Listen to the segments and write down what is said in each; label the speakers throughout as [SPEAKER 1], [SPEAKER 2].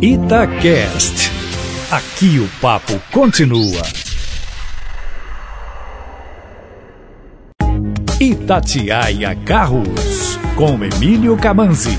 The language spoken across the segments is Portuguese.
[SPEAKER 1] Itacast. Aqui o papo continua. Itatiaia Carros, com Emílio Camanzi.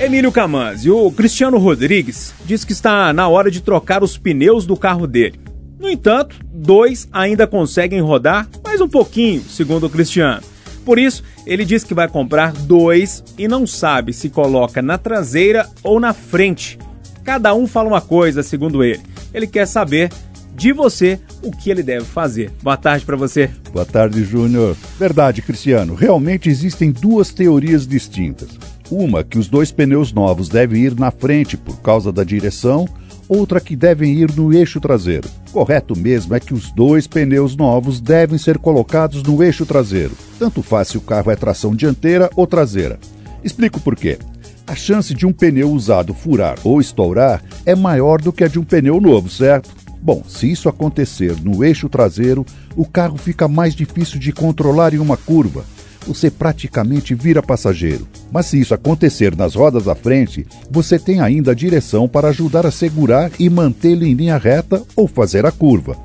[SPEAKER 2] Emílio Camanzi, o Cristiano Rodrigues diz que está na hora de trocar os pneus do carro dele. No entanto, dois ainda conseguem rodar mais um pouquinho, segundo o Cristiano. Por isso, ele diz que vai comprar dois e não sabe se coloca na traseira ou na frente. Cada um fala uma coisa, segundo ele. Ele quer saber de você o que ele deve fazer. Boa tarde para você.
[SPEAKER 3] Boa tarde, Júnior. Verdade, Cristiano. Realmente existem duas teorias distintas. Uma que os dois pneus novos devem ir na frente por causa da direção, outra que devem ir no eixo traseiro. Correto mesmo é que os dois pneus novos devem ser colocados no eixo traseiro. Tanto faz se o carro é tração dianteira ou traseira. Explico por quê. A chance de um pneu usado furar ou estourar é maior do que a de um pneu novo, certo? Bom, se isso acontecer no eixo traseiro, o carro fica mais difícil de controlar em uma curva. Você praticamente vira passageiro. Mas se isso acontecer nas rodas à frente, você tem ainda a direção para ajudar a segurar e mantê-lo em linha reta ou fazer a curva.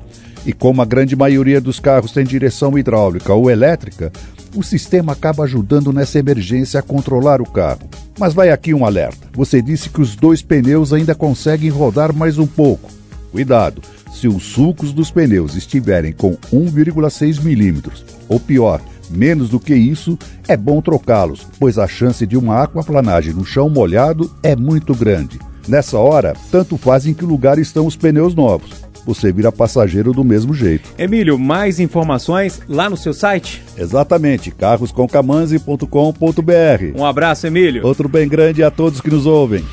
[SPEAKER 3] E como a grande maioria dos carros tem direção hidráulica ou elétrica, o sistema acaba ajudando nessa emergência a controlar o carro. Mas vai aqui um alerta. Você disse que os dois pneus ainda conseguem rodar mais um pouco. Cuidado, se os sulcos dos pneus estiverem com 1,6 milímetros, ou pior, menos do que isso, é bom trocá-los, pois a chance de uma aquaplanagem no chão molhado é muito grande. Nessa hora, tanto faz em que lugar estão os pneus novos. Você vira passageiro do mesmo jeito.
[SPEAKER 2] Emílio, mais informações lá no seu site?
[SPEAKER 3] Exatamente, carrosconcamanzi.com.br.
[SPEAKER 2] Um abraço, Emílio.
[SPEAKER 3] Outro bem grande a todos que nos ouvem.